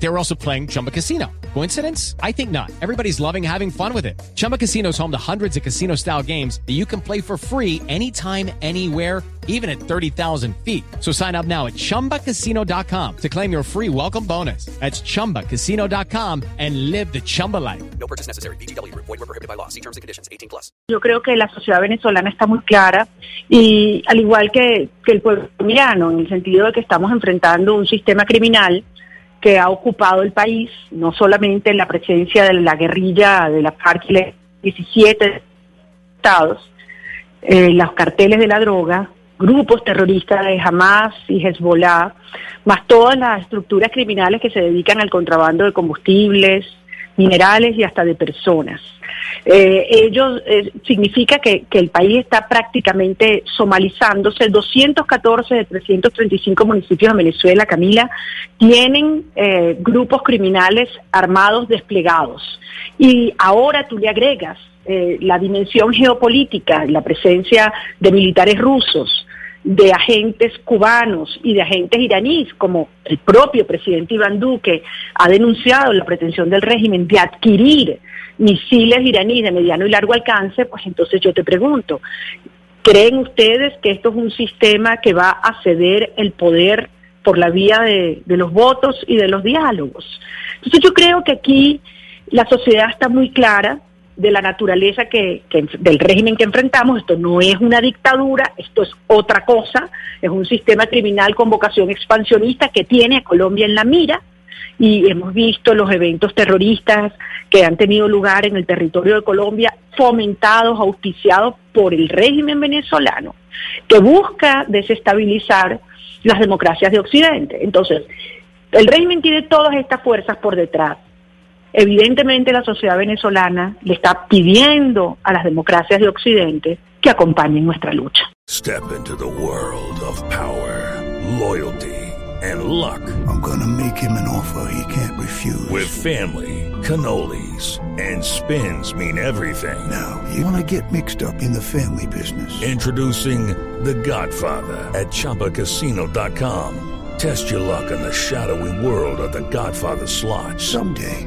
They were also playing Chumba Casino. Coincidence? I think not. Everybody's loving having fun with it. Chumba Casino is home to hundreds of casino style games that you can play for free anytime, anywhere, even at 30,000 feet. So sign up now at chumbacasino.com to claim your free welcome bonus. That's chumbacasino.com and live the Chumba life. No purchase necessary. BGW. Void were prohibited by law. See terms and conditions. 18 plus. Yo creo que la sociedad venezolana está muy clara y al igual que, que el pueblo colombiano, en el sentido de que estamos enfrentando un sistema criminal que ha ocupado el país, no solamente la presencia de la guerrilla de la FARC y los 17 estados, eh, los carteles de la droga, grupos terroristas de Hamas y Hezbollah, más todas las estructuras criminales que se dedican al contrabando de combustibles, minerales y hasta de personas. Eh, ellos eh, significa que, que, el país está prácticamente somalizándose. 214 de 335 municipios de Venezuela, Camila, tienen eh, grupos criminales armados desplegados. Y ahora tú le agregas la dimensión geopolítica, la presencia de militares rusos, de agentes cubanos y de agentes iraníes, como el propio presidente Iván Duque ha denunciado la pretensión del régimen de adquirir misiles iraníes de mediano y largo alcance, pues entonces yo te pregunto, ¿creen ustedes que esto es un sistema que va a ceder el poder por la vía de, de los votos y de los diálogos? Entonces yo creo que aquí la sociedad está muy clara, de la naturaleza que, del régimen que enfrentamos. Esto no es una dictadura, esto es otra cosa, es un sistema criminal con vocación expansionista que tiene a Colombia en la mira y hemos visto los eventos terroristas que han tenido lugar en el territorio de Colombia fomentados, auspiciados por el régimen venezolano que busca desestabilizar las democracias de Occidente. Entonces, el régimen tiene todas estas fuerzas por detrás Evidentemente la sociedad venezolana le está pidiendo a las democracias de Occidente que acompañen nuestra lucha. Step into the world of power, loyalty and luck. I'm gonna make him an offer he can't refuse. With family, cannolis and spins mean everything. Now, you wanna get mixed up in the family business. Introducing The Godfather at chapacasino.com. Test your luck in the shadowy world of the Godfather slot. Someday,